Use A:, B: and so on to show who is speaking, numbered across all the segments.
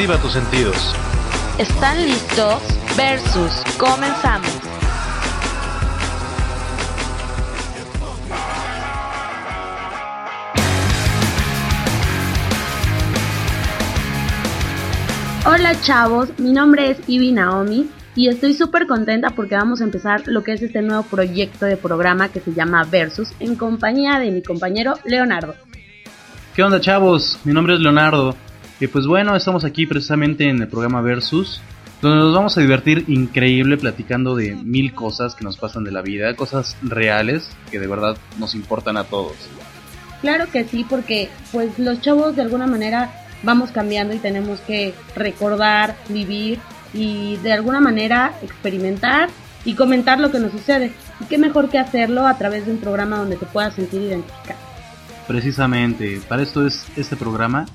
A: Activa tus sentidos.
B: ¿Están listos? Versus. Comenzamos. Hola chavos, mi nombre es Ivy Naomi y estoy súper contenta porque vamos a empezar lo que es este nuevo proyecto de programa que se llama Versus en compañía de mi compañero Leonardo.
A: ¿Qué onda chavos? Mi nombre es Leonardo. Y pues bueno, estamos aquí precisamente en el programa Versus, donde nos vamos a divertir increíble platicando de mil cosas que nos pasan de la vida, cosas reales que de verdad nos importan a todos.
B: Claro que sí, porque pues los chavos de alguna manera vamos cambiando y tenemos que recordar, vivir y de alguna manera experimentar y comentar lo que nos sucede. Y qué mejor que hacerlo a través de un programa donde te puedas sentir identificado.
A: Precisamente, para esto es este programa.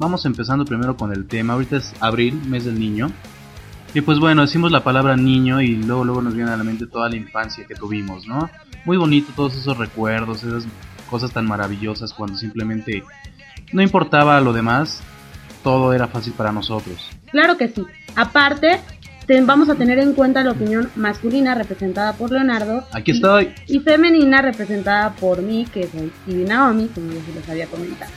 A: Vamos empezando primero con el tema. Ahorita es abril, mes del niño. Y pues bueno, decimos la palabra niño y luego luego nos viene a la mente toda la infancia que tuvimos, ¿no? Muy bonito todos esos recuerdos, esas cosas tan maravillosas cuando simplemente no importaba lo demás, todo era fácil para nosotros.
B: Claro que sí. Aparte, te- vamos a tener en cuenta la opinión masculina representada por Leonardo.
A: Aquí
B: y-
A: estoy.
B: Y, femenina representada por mí, que soy Ivy Naomi, como ya se les había comentado.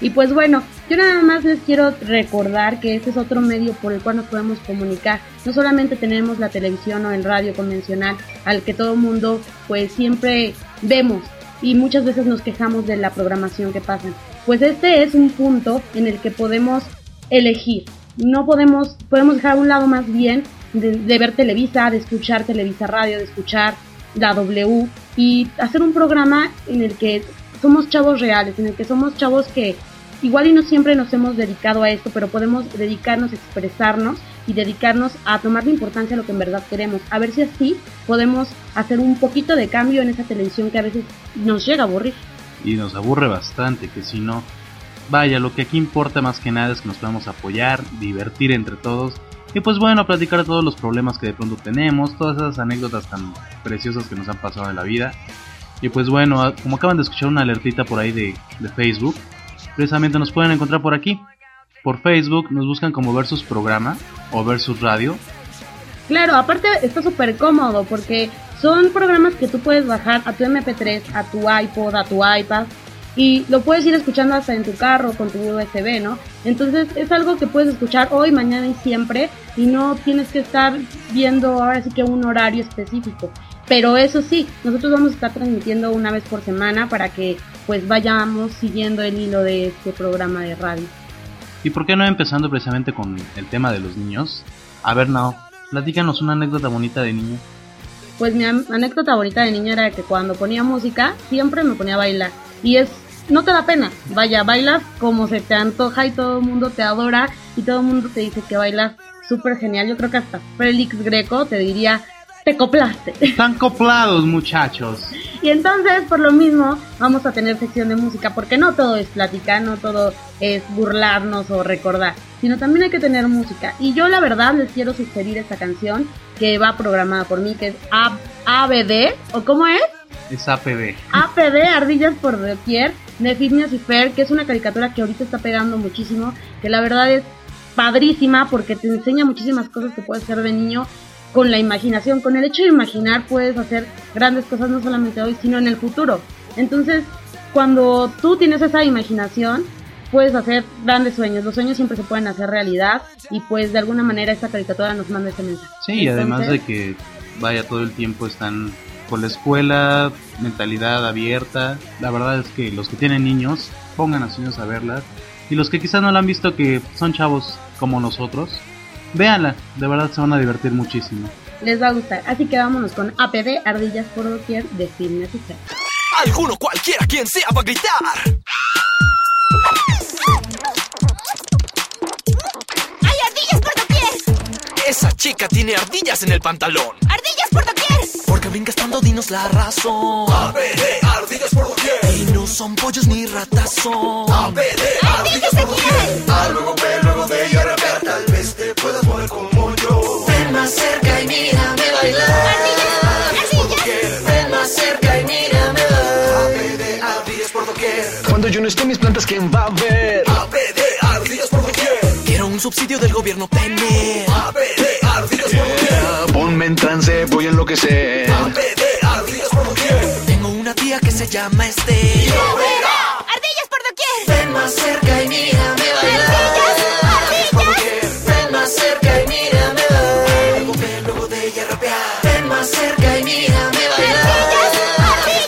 B: Y pues bueno, yo nada más les quiero recordar que este es otro medio por el cual nos podemos comunicar. No solamente tenemos la televisión o el radio convencional al que todo mundo pues siempre vemos y muchas veces nos quejamos de la programación que pasan. Pues este es un punto en el que podemos elegir. No podemos, podemos dejar a un lado más bien de ver Televisa, de escuchar Televisa Radio, de escuchar la W y hacer un programa en el que somos chavos reales, en el que somos chavos que igual y no siempre nos hemos dedicado a esto, pero podemos dedicarnos a expresarnos y dedicarnos a tomar la importancia a lo que en verdad queremos. A ver si así podemos hacer un poquito de cambio en esa televisión que a veces nos llega a aburrir.
A: Y nos aburre bastante, que si no... Vaya, lo que aquí importa más que nada es que nos podamos apoyar, divertir entre todos. Y pues bueno, platicar de todos los problemas que de pronto tenemos, todas esas anécdotas tan preciosas que nos han pasado en la vida. Y pues bueno, como acaban de escuchar una alertita por ahí de, de Facebook, precisamente nos pueden encontrar por aquí. Por Facebook nos buscan como Versus Programa o Versus Radio.
B: Claro, aparte está súper cómodo porque son programas que tú puedes bajar a tu MP3, a tu iPod, a tu iPad y lo puedes ir escuchando hasta en tu carro con tu USB, ¿no? Entonces es algo que puedes escuchar hoy, mañana y siempre y no tienes que estar viendo ahora sí que un horario específico. Pero eso sí, nosotros vamos a estar transmitiendo una vez por semana para que pues vayamos siguiendo el hilo de este programa de radio.
A: ¿Y por qué no empezando precisamente con el tema de los niños? A ver, Nao, platícanos una anécdota bonita de niño.
B: Pues mi anécdota bonita de niño era que cuando ponía música siempre me ponía a bailar. Y es, no te da pena, vaya, bailas como se te antoja y todo el mundo te adora y todo el mundo te dice que bailas súper genial. Yo creo que hasta Félix Greco te diría, te coplaste.
A: Están coplados, muchachos.
B: Y entonces, por lo mismo, vamos a tener sección de música, porque no todo es platicar, no todo es burlarnos o recordar, sino también hay que tener música. Y yo la verdad les quiero sugerir esta canción que va programada por mí, que es A- ABD, o cómo es?
A: Es APB.
B: APD, Ardillas por Doquier, de Phineas y Fer, que es una caricatura que ahorita está pegando muchísimo, que la verdad es padrísima porque te enseña muchísimas cosas que puedes hacer de niño con la imaginación. Con el hecho de imaginar puedes hacer grandes cosas no solamente hoy, sino en el futuro. Entonces, cuando tú tienes esa imaginación, puedes hacer grandes sueños. Los sueños siempre se pueden hacer realidad y pues de alguna manera esta caricatura nos manda ese mensaje.
A: Sí, y además de
B: Entonces,
A: que, vaya, todo el tiempo están con la escuela, mentalidad abierta. La verdad es que los que tienen niños, pongan a sus niños a verlas. Y los que quizás no la han visto, que son chavos como nosotros, véanla. De verdad se van a divertir muchísimo.
B: les va a gustar. Así que vámonos con APD, Ardillas por Doquier de Film
C: Alguno cualquiera quien sea va a gritar.
D: ¡Hay ardillas por doquier!
C: Esa chica tiene ardillas en el pantalón.
D: ¡Ardillas por doquier!
C: Porque brinca estando, dinos la razón. ABD, ardillas por doquier. Y son pollos ni ratazón. ABD,
D: ¡Ardillas aquí!
C: A luego ve, luego de ella rapear. Tal vez te puedas mover como yo. Ven más cerca y mírame bailar. Ven más cerca y mírame bailar. ABD, ardillas por doquier.
E: Cuando yo no esté mis plantas, ¿quién va a ver?
C: ABD, ardillas por doquier. Quiero un subsidio del gobierno tener. ABD, ardillas por doquier.
E: Ponme en trance, voy a enloquecer.
C: ABD, ardillas por doquier. Tengo una tía que se llama Este.
D: ¡Ardillas por doquier!
C: Ven más cerca y mírame bailar.
D: ¡Ardillas!
C: Por doquier. Ven más cerca y mírame bailar. Luego ven, luego de ella rapear. Ven más cerca y mírame bailar.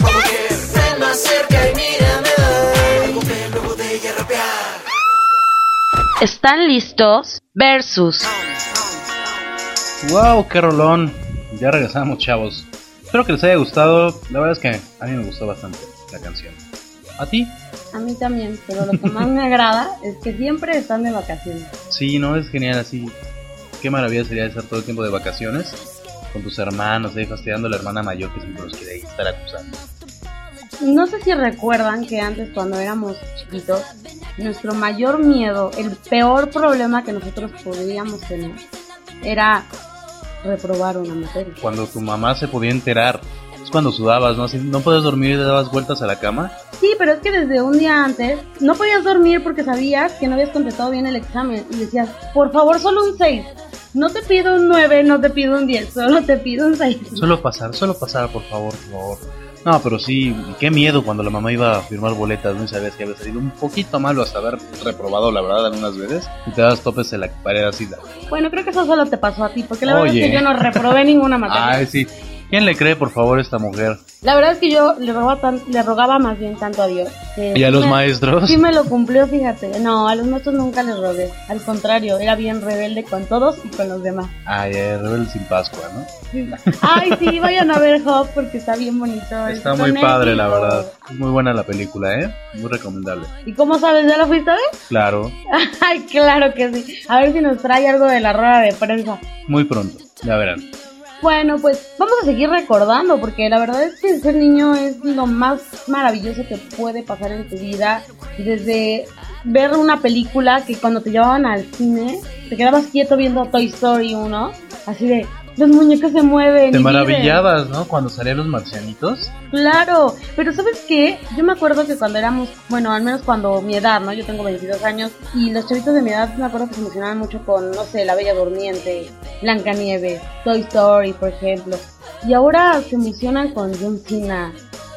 C: Por doquier. Ven más cerca y mírame bailar. Luego ven, luego de ella rapear.
B: ¿Están listos? Versus.
A: Wow, qué rolón. Ya regresamos, chavos. Espero que les haya gustado. La verdad es que a mí me gustó bastante la canción. ¿A ti?
B: A mí también, pero lo que más me agrada es que siempre están de vacaciones.
A: Sí, no es genial así. Qué maravilla sería estar todo el tiempo de vacaciones con tus hermanos, ahí fastidiando a la hermana mayor que siempre los quiere estar acusando.
B: No sé si recuerdan que antes cuando éramos chiquitos, nuestro mayor miedo, el peor problema que nosotros podríamos tener, era reprobar una materia.
A: Cuando tu mamá se podía enterar, es cuando sudabas, ¿no? Si no podías dormir y te dabas vueltas a la cama.
B: Sí, pero es que desde un día antes no podías dormir porque sabías que no habías contestado bien el examen y decías, por favor, solo un 6. No te pido un 9, no te pido un 10, solo te pido un 6.
A: Solo pasar, solo pasar, por favor, por favor. No, pero sí, qué miedo cuando la mamá iba a firmar boletas, ¿no? Y sabías que había salido un poquito malo hasta haber reprobado, la verdad, algunas veces. Y te das topes en la pared así.
B: Bueno, creo que eso solo te pasó a ti, porque la verdad es que yo no reprobé ninguna materia.
A: Ay, sí. ¿Quién le cree, por favor, a esta mujer?
B: La verdad es que yo le rogaba, tan- le rogaba más bien tanto a Dios.
A: ¿Y a los
B: me-
A: maestros?
B: Sí me lo cumplió, fíjate. No, a los maestros nunca les rogué. Al contrario, era bien rebelde con todos y con los demás.
A: Ay, eh, rebelde sin Pascua, ¿no?
B: Ay, sí, vayan a ver Hop porque está bien bonito.
A: Está muy padre, la verdad. Es muy buena la película, ¿eh? Muy recomendable.
B: ¿Y cómo sabes? ¿Ya la fuiste a ver?
A: Claro,
B: Ay, claro que sí. A ver si nos trae algo de la rueda de prensa.
A: muy pronto, ya verán.
B: Bueno, pues vamos a seguir recordando, porque la verdad es que ser niño es lo más maravilloso que puede pasar en tu vida. Desde ver una película que cuando te llevaban al cine, te quedabas quieto viendo Toy Story 1, así de, los muñecos se mueven.
A: Te
B: y viven".
A: maravillabas, ¿no? Cuando salían los marcianitos.
B: Claro, pero ¿sabes qué? Yo me acuerdo que cuando éramos, bueno, al menos cuando mi edad, ¿no? Yo tengo 22 años y los chavitos de mi edad me acuerdo que se emocionaban mucho con, no sé, La Bella Durmiente, Blancanieves, Toy Story, por ejemplo. Y ahora se emocionan con John Cena.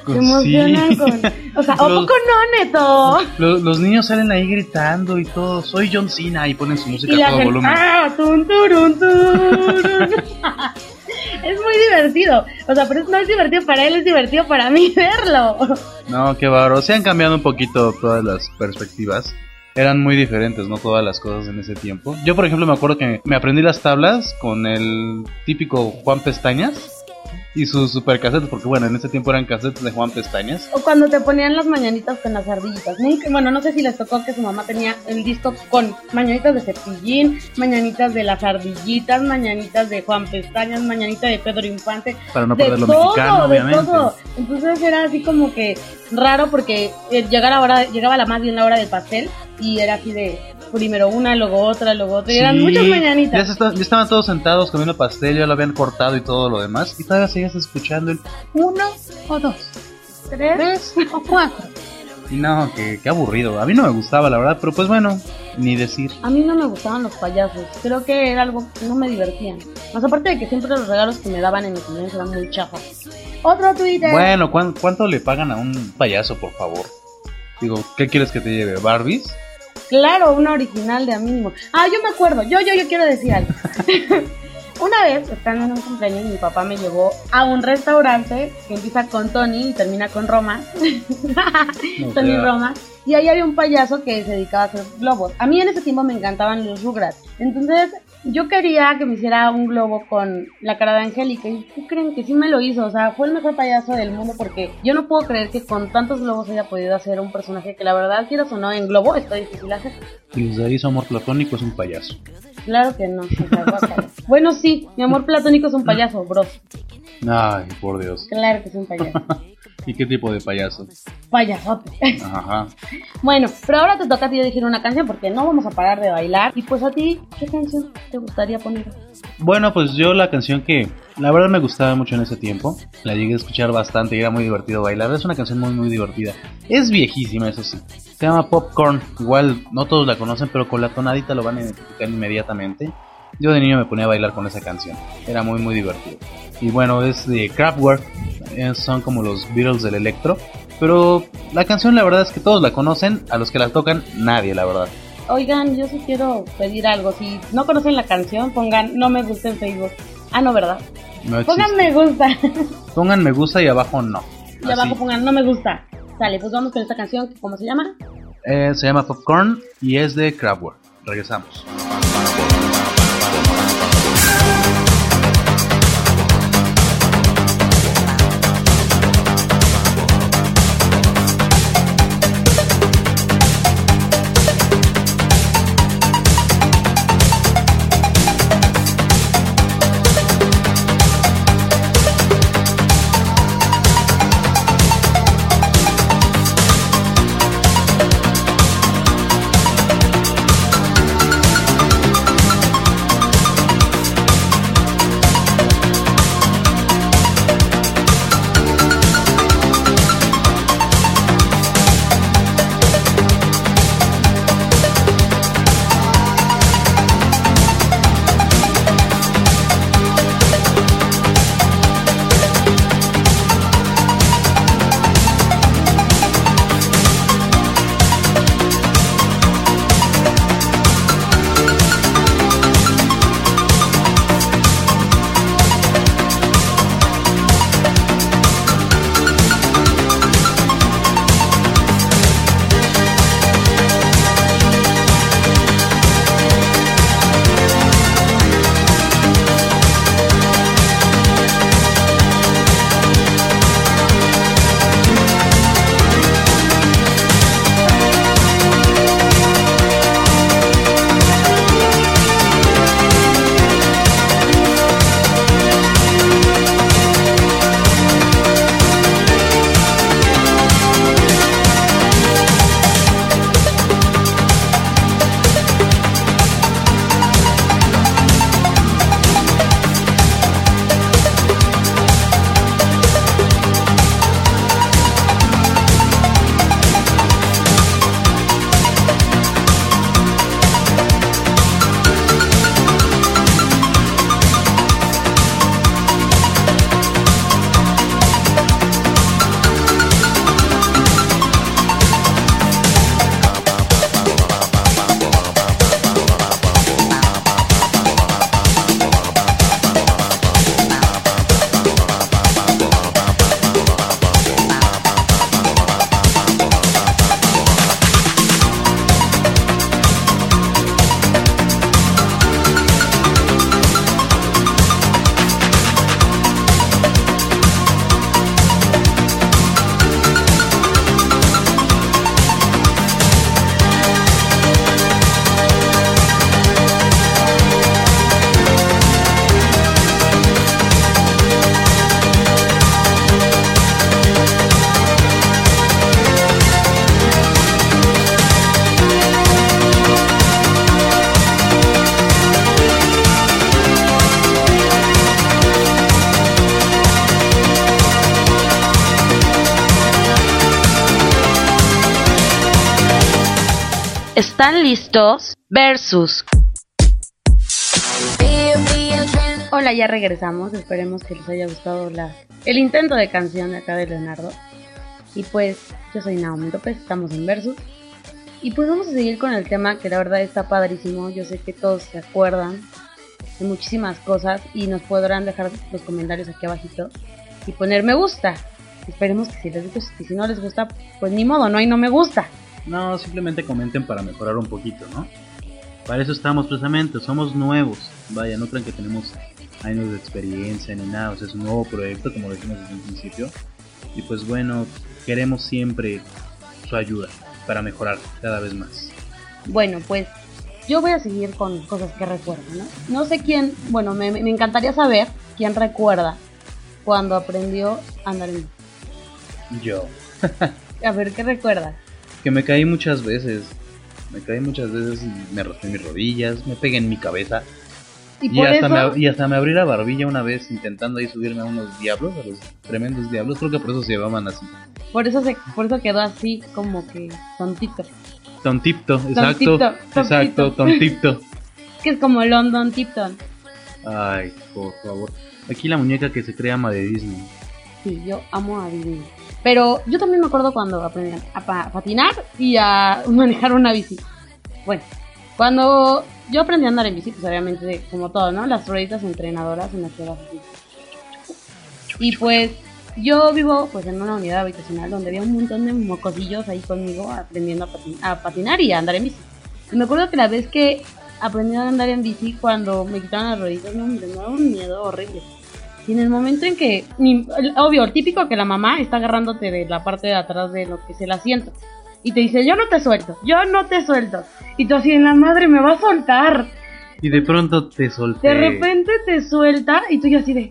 B: Se
A: Con-
B: emocionan
A: sí.
B: con... O sea, ¿a poco no, Neto?
A: Los, los niños salen ahí gritando y todo. Soy John Cena y ponen su música
B: Y
A: a todo
B: gente,
A: volumen.
B: ¡ah! Tun, turun, turun. es muy divertido. O sea, pero no es divertido para él, es divertido para mí verlo.
A: No, qué bárbaro. Se han cambiado un poquito todas las perspectivas. Eran muy diferentes, ¿no? Todas las cosas en ese tiempo. Yo, por ejemplo, me acuerdo que me aprendí las tablas con el típico Juan Pestañas y sus super cassettes, porque bueno, en ese tiempo eran cassettes de Juan Pestañas.
B: O cuando te ponían las mañanitas con las ardillitas. Nunca, bueno, no sé si les tocó que su mamá tenía el disco con mañanitas de cepillín, mañanitas de las ardillitas, mañanitas de Juan Pestañas, mañanita de Pedro Infante.
A: Para no
B: de
A: perder lo
B: todo,
A: mexicano,
B: de
A: obviamente.
B: todo. Entonces era así como que raro porque eh, llegara hora, llegaba la más bien la hora del pastel y era así de primero una, luego otra, luego otra. Y eran
A: Sí,
B: muchas
A: Ya,
B: mañanitas.
A: se está- ya estaban todos sentados comiendo pastel, ya lo habían cortado y todo lo demás. Y todavía seguías escuchando el uno o dos,
B: Tres.
A: tres o cuatro. Y no, que, qué aburrido. A mí no me gustaba, la verdad, pero pues bueno, ni decir.
B: A mí no me gustaban los payasos. Creo que era algo que no me divertían. Más aparte de que siempre los regalos que me daban en mi cumpleaños eran muy chafas. Otro Twitter.
A: Bueno, ¿cuán- ¿cuánto le pagan a un payaso, por favor? Digo, ¿qué quieres que te lleve? ¿Barbies?
B: Claro, una original de a mínimo. Ah, yo me acuerdo. Yo, yo, yo quiero decir algo. una vez, estando en un cumpleaños, mi papá me llevó a un restaurante que empieza con Tony y termina con Roma. Tony
A: sea,
B: Roma. Y ahí había un payaso que se dedicaba a hacer globos. A mí en ese tiempo me encantaban los Rugrats. Entonces Yo quería que me hiciera un globo con la cara de Angélica y ¿qué creen que sí me lo hizo? O sea, fue el mejor payaso del mundo porque yo no puedo creer que con tantos globos haya podido hacer un personaje que la verdad, quieras o no, en globo está difícil hacer.
A: Y daría su amor platónico es un payaso.
B: Claro que no. o sea, guácala. bueno, sí, mi amor platónico es un payaso, bro.
A: Ay, por Dios.
B: Claro que es un payaso.
A: ¿Y qué tipo de payaso?
B: Payasote.
A: Ajá.
B: bueno, pero ahora te toca a ti elegir una canción porque no vamos a parar de bailar. Y pues a ti, ¿qué canción te gustaría poner?
A: Bueno, pues yo la canción que la verdad me gustaba mucho en ese tiempo, la llegué a escuchar bastante y era muy divertido bailar. Es una canción muy muy divertida. Es viejísima, eso sí. Se llama Popcorn. Igual no todos la conocen, pero con la tonadita lo van a identificar inmediatamente. Yo de niño me ponía a bailar con esa canción. Era muy muy divertido. Y bueno, es de Kraftwerk. Eh, Son como los Beatles del electro. Pero la canción la verdad es que todos la conocen. A los que la tocan, nadie, la verdad.
B: Oigan, yo sí quiero pedir algo. Si no conocen la canción, pongan no me gusta en Facebook. Ah, no, ¿verdad?
A: No
B: Pongan me gusta.
A: Pongan me gusta y abajo no.
B: y abajo pongan no me gusta. Sale, pues vamos con esta canción. ¿Cómo se llama?
A: Eh, se llama Popcorn y es de Kraftwerk. Regresamos.
B: ¿Están listos? Versus. Hola, ya regresamos. Esperemos que les haya gustado la, el intento de canción de acá de Leonardo. Y pues, yo soy Naomi López, estamos en Versus. Y pues vamos a seguir con el tema que la verdad está padrísimo. Yo sé que todos se acuerdan de muchísimas cosas y nos podrán dejar los comentarios aquí abajito y poner me gusta. Esperemos que si les gusta, y si no les gusta, pues ni modo, no hay no me gusta.
A: No, simplemente comenten para mejorar un poquito, ¿no? Para eso estamos precisamente, somos nuevos. Vaya, no crean que tenemos años de experiencia ni nada, o sea, es un nuevo proyecto, como lo dijimos desde un principio. Y pues bueno, queremos siempre su ayuda para mejorar cada vez más.
B: Bueno, pues yo voy a seguir con cosas que recuerdo, ¿no? No sé quién, bueno, me, me encantaría saber quién recuerda cuando aprendió a andar en bici.
A: Yo.
B: A ver, ¿qué recuerdas?
A: Que me caí muchas veces. Me caí muchas veces y me raspé mis rodillas, me pegué en mi cabeza.
B: Y,
A: hasta,
B: eso,
A: me, y hasta me abrí la barbilla una vez intentando ahí subirme a unos diablos, a los tremendos diablos. Creo que por eso se llamaban así.
B: por eso se, por eso quedó así como que tontito.
A: Tontipto, exacto.
B: Tontito,
A: Exacto,
B: tontito.
A: tontipto.
B: Que es como London Tipton.
A: Ay, por favor. Aquí la muñeca que se crea ama de Disney.
B: Sí, yo amo a Disney. Pero yo también me acuerdo cuando aprendí a pa- patinar y a manejar una bici. Bueno, cuando yo aprendí a andar en bici, pues obviamente, como todo, ¿no? Las rueditas entrenadoras en las que vas así. Y pues yo vivo pues en una unidad habitacional donde había un montón de mocosillos ahí conmigo aprendiendo a, patin- a patinar y a andar en bici. Y me acuerdo que la vez que aprendí a andar en bici, cuando me quitaron las rueditas, me daba un miedo horrible. Y en el momento en que, obvio, el típico que la mamá está agarrándote de la parte de atrás de lo que es el asiento. Y te dice, yo no te suelto, yo no te suelto. Y tú así, en la madre me va a soltar.
A: Y de pronto te solté.
B: De repente te suelta y tú ya así de,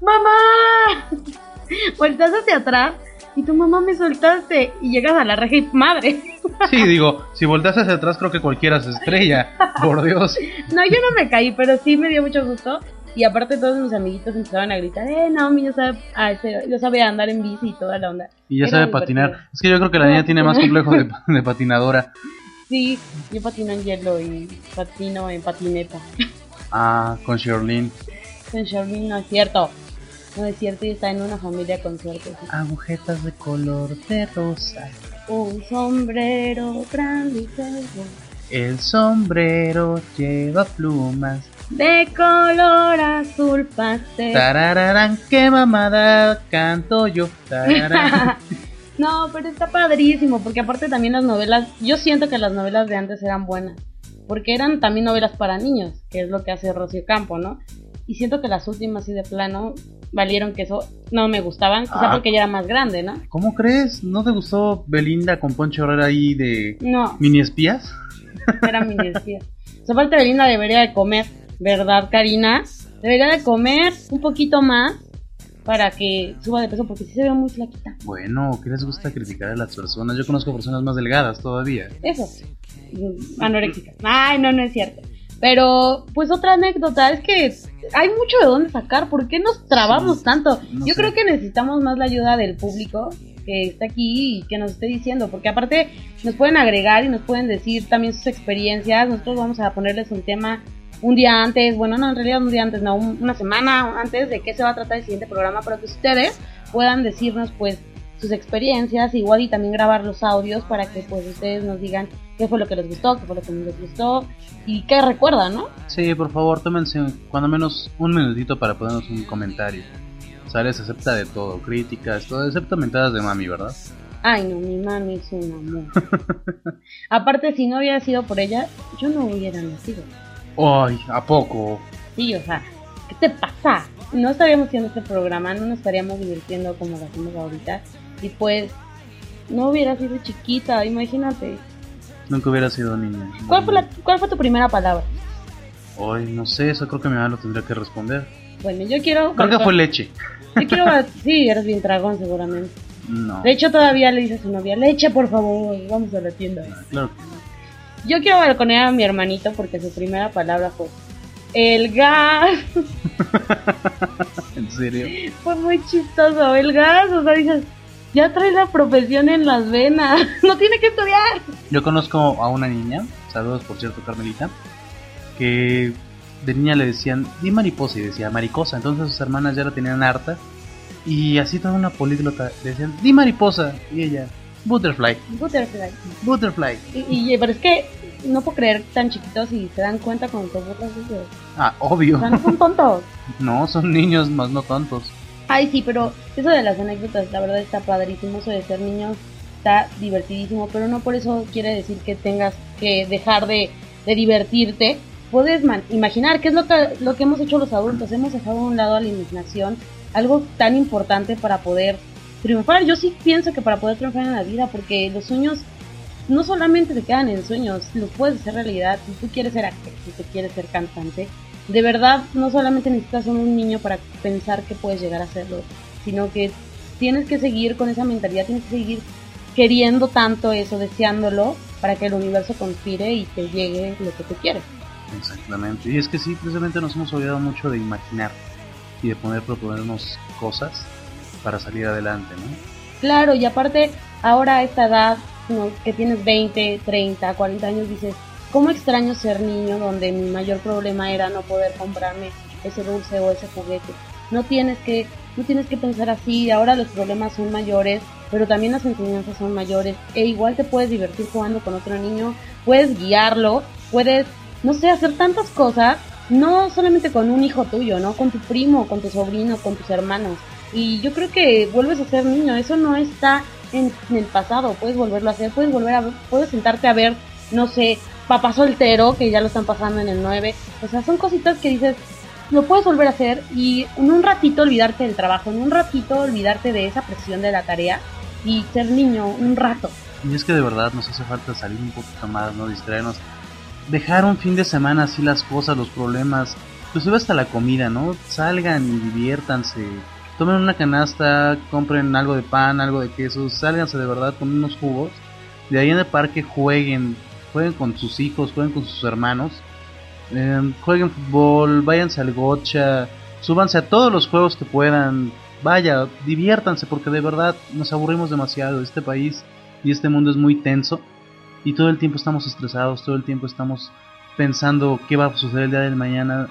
B: ¡Mamá! Vueltas hacia atrás y tu mamá me soltaste. Y llegas a la reja y madre.
A: Sí, digo, si volteas hacia atrás creo que cualquiera se estrella. Por Dios.
B: No, yo no me caí, pero sí me dio mucho gusto. Y aparte todos mis amiguitos empezaban a gritar, eh, Naomi ya sabe, ah, ya sabe andar en bici y toda la onda.
A: Y ya
B: Era
A: sabe patinar. Es que yo creo que la niña tiene más complejo de, de patinadora.
B: Sí, yo patino en hielo y patino en patineta.
A: Ah, con Sherlyn.
B: En Sherwin no es cierto. No es cierto y está en una familia con suerte. sí.
A: Agujetas de color de rosa.
B: Un sombrero grande y feo.
A: El sombrero lleva plumas.
B: De color azul pastel.
A: Tarararán, qué mamada canto yo.
B: No, pero está padrísimo, porque aparte también las novelas, yo siento que las novelas de antes eran buenas, porque eran también novelas para niños, que es lo que hace Rocío Campo, ¿no? Y siento que las últimas, así de plano, valieron que eso no me gustaban, quizá
A: Ah.
B: porque ya era más grande, ¿no?
A: ¿Cómo crees? ¿No te gustó Belinda con Poncho Herrera ahí de
B: No,
A: mini espías?
B: era mi decía. Su parte Belinda debería de comer, ¿verdad, Karina? Debería de comer un poquito más para que suba de peso, porque sí se ve muy flaquita.
A: Bueno, ¿qué les gusta criticar a las personas? Yo conozco personas más delgadas todavía.
B: Eso. Mm, Anoréxica. Ay, no, no es cierto. Pero, pues otra anécdota es que hay mucho de dónde sacar. ¿Por qué nos trabamos
A: Sí,
B: tanto?
A: no
B: Yo
A: sé.
B: creo que necesitamos más la ayuda del público que está aquí y que nos esté diciendo. Porque aparte nos pueden agregar y nos pueden decir también sus experiencias. Nosotros vamos a ponerles un tema un día antes. Bueno, no, en realidad un día antes, no, un- una semana antes de qué se va a tratar el siguiente programa. Para que ustedes puedan decirnos, pues, sus experiencias, igual y también grabar los audios para que pues ustedes nos digan qué fue lo que les gustó, qué fue lo que no les gustó y qué recuerdan, ¿no?
A: Sí, por favor, tómense cuando menos un minutito para ponernos un comentario. Sales acepta de todo, críticas, todo, excepto mentadas de mami, ¿verdad?
B: Ay, no, mi mami es un amor. Aparte, si no hubiera sido por ella, yo no hubiera nacido.
A: Ay, ¿a poco?
B: Sí, o sea, ¿qué te pasa? No estaríamos haciendo este programa, no nos estaríamos divirtiendo como lo hacemos ahorita. Y pues, no hubiera sido chiquita, imagínate.
A: Nunca hubiera sido niña.
B: ¿Cuál fue, la, ¿Cuál fue tu primera palabra?
A: Ay, no sé, eso creo que mi mamá lo tendría que responder.
B: Bueno, yo quiero...
A: Creo que fue leche.
B: Yo quiero... Sí, eres bien dragón seguramente.
A: No.
B: De hecho, todavía le dice a su novia, leche, por favor, vamos a la tienda.
A: Claro que no.
B: Yo quiero balconear a mi hermanito porque su primera palabra fue el gas.
A: ¿En serio?
B: fue muy chistoso, el gas. O sea, dices, ya trae la profesión en las venas. no tiene que estudiar.
A: Yo conozco a una niña, saludos por cierto, Carmelita, que de niña le decían, di mariposa, y decía maricosa. Entonces sus hermanas ya la tenían harta. Y así toda una políglota le decían, di mariposa. Y ella, butterfly,
B: Butterfly.
A: butterfly.
B: Y, y- pero es que no puedo creer tan chiquitos y se dan cuenta cuando te burlas de ellos.
A: Ah,
B: O
A: obvio.
B: sea, no son tontos.
A: No, son niños, más no tontos.
B: Ay, sí, pero eso de las anécdotas, la verdad está padrísimo. Eso de ser niños está divertidísimo, pero no por eso quiere decir que tengas que dejar de, de divertirte puedes man- imaginar qué es lo que, lo que hemos hecho los adultos. Hemos dejado a un lado a la imaginación, algo tan importante para poder triunfar. Yo sí pienso que para poder triunfar en la vida, porque los sueños no solamente se quedan en sueños, los puedes hacer realidad. Si tú quieres ser actor, si tú quieres ser cantante, de verdad no solamente necesitas ser un niño para pensar que puedes llegar a hacerlo, sino que tienes que seguir con esa mentalidad, tienes que seguir queriendo tanto eso, deseándolo, para que el universo conspire y te llegue lo que tú quieres.
A: Exactamente. Y es que sí, precisamente nos hemos olvidado mucho de imaginar y de poder proponernos cosas para salir adelante, ¿no?
B: Claro, y aparte, ahora a esta edad, ¿no? que tienes 20, 30, 40 años, dices, ¿cómo extraño ser niño donde mi mayor problema era no poder comprarme ese dulce o ese juguete? No tienes que, no tienes que pensar así, ahora los problemas son mayores, pero también las enseñanzas son mayores, e igual te puedes divertir jugando con otro niño, puedes guiarlo, puedes, no sé, hacer tantas cosas, no solamente con un hijo tuyo, ¿no? Con tu primo, con tu sobrino, con tus hermanos. Y yo creo que vuelves a ser niño, eso no está en, el pasado, puedes volverlo a hacer, puedes volver a puedes sentarte a ver, no sé, papá soltero, que ya lo están pasando en el 9, o sea, son cositas que dices, lo puedes volver a hacer y en un ratito olvidarte del trabajo, en un ratito olvidarte de esa presión de la tarea y ser niño un rato.
A: Y es que de verdad nos hace falta salir un poquito más, ¿no? Distraernos. Dejar un fin de semana así las cosas, los problemas, inclusive hasta la comida, ¿no? Salgan y diviértanse. Tomen una canasta, compren algo de pan, algo de queso, sálganse de verdad con unos jugos. De ahí en el parque jueguen, jueguen con sus hijos, jueguen con sus hermanos. Eh, jueguen fútbol, váyanse al gocha, súbanse a todos los juegos que puedan. Vaya, diviértanse porque de verdad nos aburrimos demasiado. Este país y este mundo es muy tenso y todo el tiempo estamos estresados, todo el tiempo estamos pensando qué va a suceder el día del mañana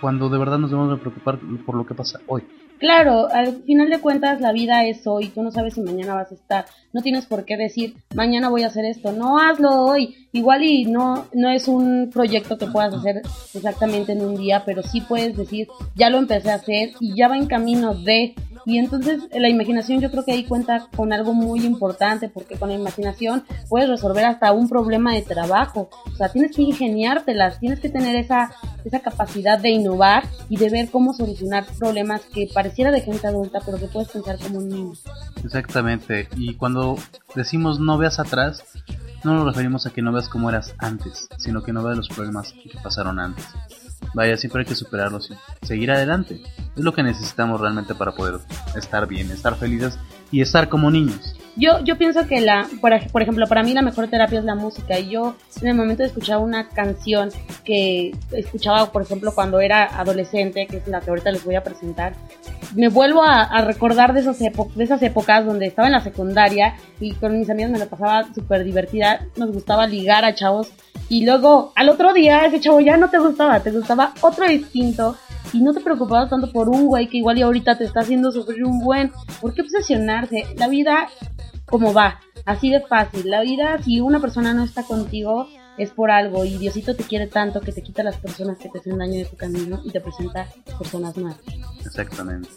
A: cuando de verdad nos debemos de preocupar por lo que pasa hoy.
B: Claro, al final de cuentas la vida es hoy, tú no sabes si mañana vas a estar, no tienes por qué decir mañana voy a hacer esto, no hazlo hoy, igual y no, no es un proyecto que puedas hacer exactamente en un día, pero sí puedes decir ya lo empecé a hacer y ya va en camino de, y entonces la imaginación yo creo que ahí cuenta con algo muy importante, porque con la imaginación puedes resolver hasta un problema de trabajo, o sea, tienes que ingeniártelas, tienes que tener esa, esa capacidad de innovar y de ver cómo solucionar problemas que pareciera de gente adulta, pero que puedes pensar como un niño.
A: Exactamente, y cuando decimos no veas atrás, no nos referimos a que no veas cómo eras antes, sino que no veas los problemas que pasaron antes. Vaya, siempre hay que superarlos y seguir adelante. Es lo que necesitamos realmente para poder estar bien, estar felices y estar como niños.
B: Yo, yo pienso que la, por, por ejemplo, para mí la mejor terapia es la música. Y yo en el momento de escuchar una canción que escuchaba, por ejemplo, cuando era adolescente, que es la que ahorita les voy a presentar, me vuelvo a, a recordar de, epo- de esas épocas donde estaba en la secundaria y con mis amigos me la pasaba súper divertida, nos gustaba ligar a chavos. Y luego al otro día ese chavo ya no te gustaba, te gustaba otro distinto y no te preocupabas tanto por un güey que igual y ahorita te está haciendo sufrir un buen. ¿Por qué obsesionarse? La vida como va, así de fácil. La vida, si una persona no está contigo, es por algo y Diosito te quiere tanto que te quita las personas que te hacen daño de tu camino y te presenta personas nuevas.
A: Exactamente.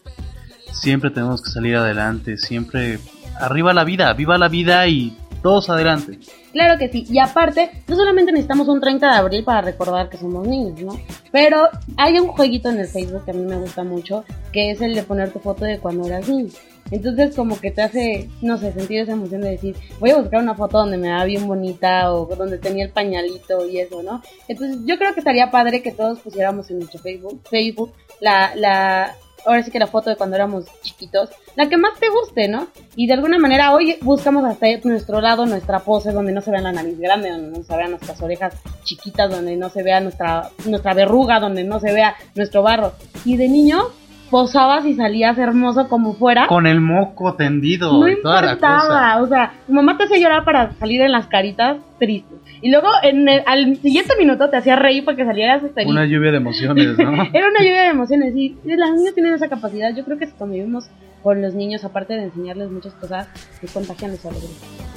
A: Siempre tenemos que salir adelante, siempre arriba la vida, viva la vida y todos adelante.
B: Claro que sí, y aparte, no solamente necesitamos un 30 de abril para recordar que somos niños, ¿no? Pero hay un jueguito en el Facebook que a mí me gusta mucho, que es el de poner tu foto de cuando eras niño. Entonces como que te hace, no sé, sentir esa emoción de decir, voy a buscar una foto donde me da bien bonita o donde tenía el pañalito y eso, ¿no? Entonces yo creo que estaría padre que todos pusiéramos en nuestro Facebook, Facebook la, la, ahora sí que la foto de cuando éramos chiquitos, la que más te guste, ¿no? Y de alguna manera hoy buscamos hasta nuestro lado, nuestra pose, donde no se vea la nariz grande, donde no se vean nuestras orejas chiquitas, donde no se vea nuestra, nuestra verruga, donde no se vea nuestro barro. Y de niño posabas y salías hermoso como fuera.
A: Con el moco tendido
B: no
A: y toda la
B: importaba,
A: cosa.
B: o sea, tu mamá te hacía llorar para salir en las caritas tristes. Y luego en el- al siguiente minuto te hacía reír para que salieras feliz.
A: Una lluvia de emociones, ¿no?
B: Era una lluvia de emociones y los niños tienen esa capacidad. Yo creo que si convivimos con los niños, aparte de enseñarles muchas cosas, que contagian esa alegría.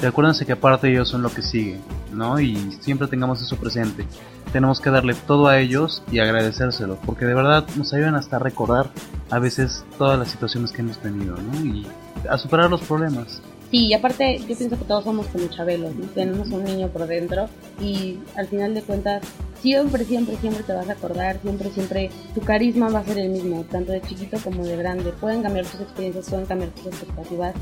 A: Y acuérdense que aparte ellos son lo que sigue, ¿no? Y siempre tengamos eso presente. Tenemos que darle todo a ellos y agradecérselo, porque de verdad nos ayudan hasta a recordar a veces todas las situaciones que hemos tenido, ¿no? Y a superar los problemas.
B: Y aparte yo pienso que todos somos como Chabelo, ¿no? tenemos un niño por dentro y al final de cuentas siempre, siempre, siempre te vas a acordar, siempre, siempre tu carisma va a ser el mismo, tanto de chiquito como de grande. Pueden cambiar tus experiencias, pueden cambiar tus expectativas,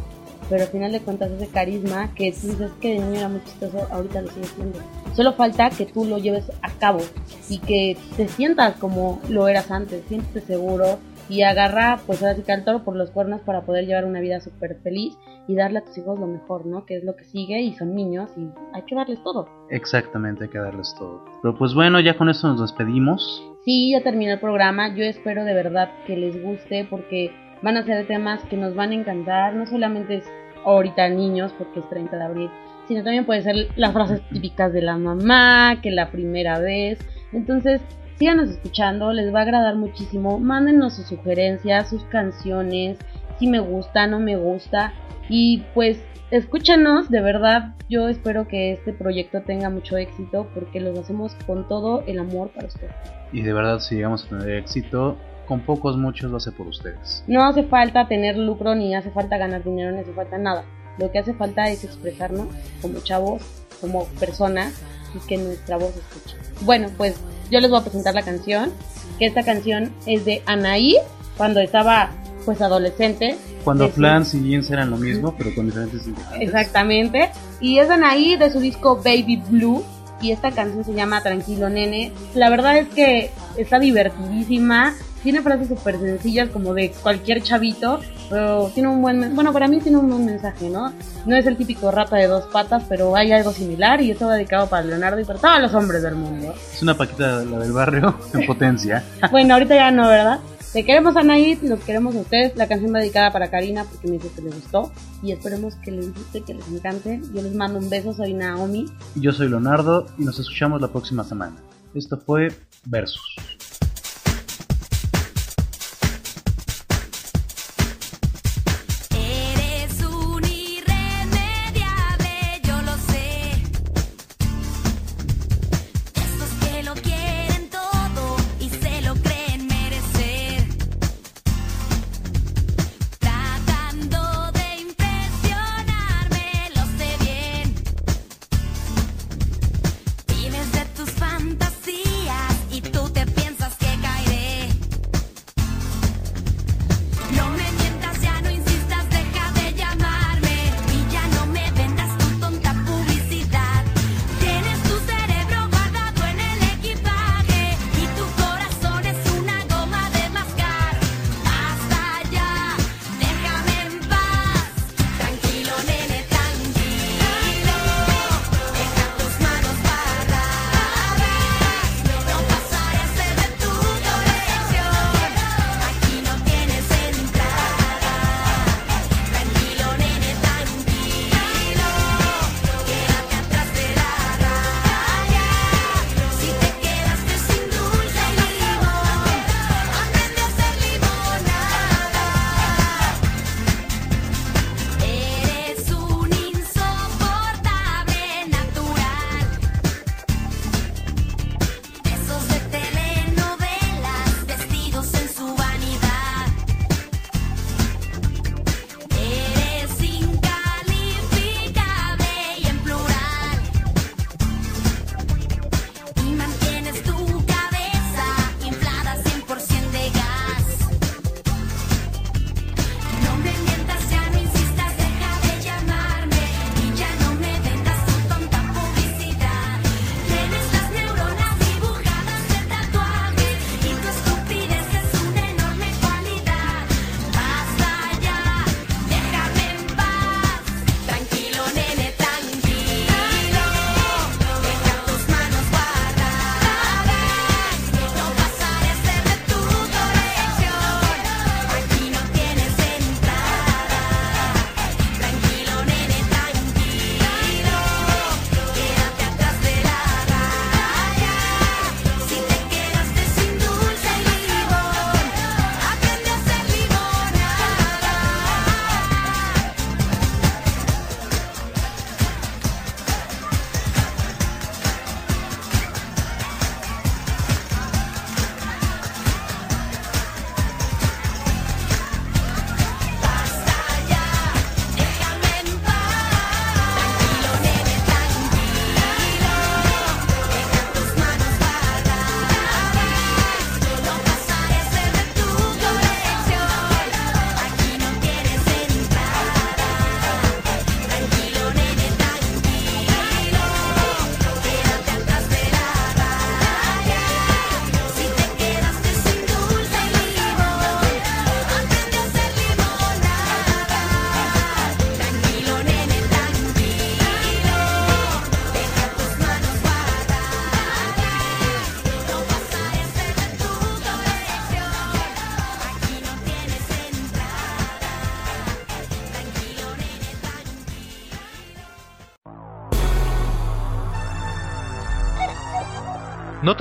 B: pero al final de cuentas ese carisma que tú dices que de niño era muy chistoso, ahorita lo sigue siendo. Solo falta que tú lo lleves a cabo y que te sientas como lo eras antes, siéntete seguro y agarra pues ahora sí que al toro por los cuernos para poder llevar una vida súper feliz y darle a tus hijos lo mejor, ¿no? Que es lo que sigue y son niños y hay que darles todo.
A: Exactamente, hay que darles todo. Pero pues bueno, ya con esto nos despedimos.
B: Sí, ya terminó el programa. Yo espero de verdad que les guste porque van a ser temas que nos van a encantar. No solamente es ahorita niños porque es 30 de abril, sino también puede ser las frases típicas de la mamá, que la primera vez. Entonces, síganos escuchando, les va a agradar muchísimo. Mándenos sus sugerencias, sus canciones, si me gusta, no me gusta. Y pues escúchanos, de verdad, yo espero que este proyecto tenga mucho éxito porque lo hacemos con todo el amor para ustedes.
A: Y de verdad, si llegamos a tener éxito, con pocos, muchos lo hace por ustedes.
B: No hace falta tener lucro, ni hace falta ganar dinero, ni hace falta nada. Lo que hace falta es expresarnos como chavos, como personas y que nuestra voz escuche. Bueno, pues yo les voy a presentar la canción, que esta canción es de Anaí, cuando estaba pues adolescente.
A: Cuando
B: su-
A: Flans y Jens eran lo mismo, pero con diferentes integrantes.
B: Exactamente. Y es Anaí de su disco Baby Blue. Y esta canción se llama Tranquilo Nene. La verdad es que está divertidísima. Tiene frases súper sencillas como de cualquier chavito. Pero tiene un buen... Bueno, para mí tiene un buen mensaje, ¿no? No es el típico rata de dos patas, pero hay algo similar. Y está dedicado para Leonardo y para todos los hombres del mundo.
A: Es una paquita la del barrio en potencia.
B: Bueno, ahorita ya no, ¿verdad? Te queremos Anaí, los queremos a ustedes. La canción va dedicada para Karina porque me dijo que le gustó. Y esperemos que les guste, que les encante. Yo les mando un beso, soy Naomi.
A: Yo soy Leonardo y nos escuchamos la próxima semana. Esto fue Versus.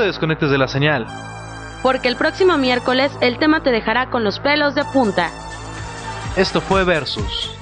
A: Te desconectes de la señal.
B: Porque el próximo miércoles el tema te dejará con los pelos de punta.
A: Esto fue Versus.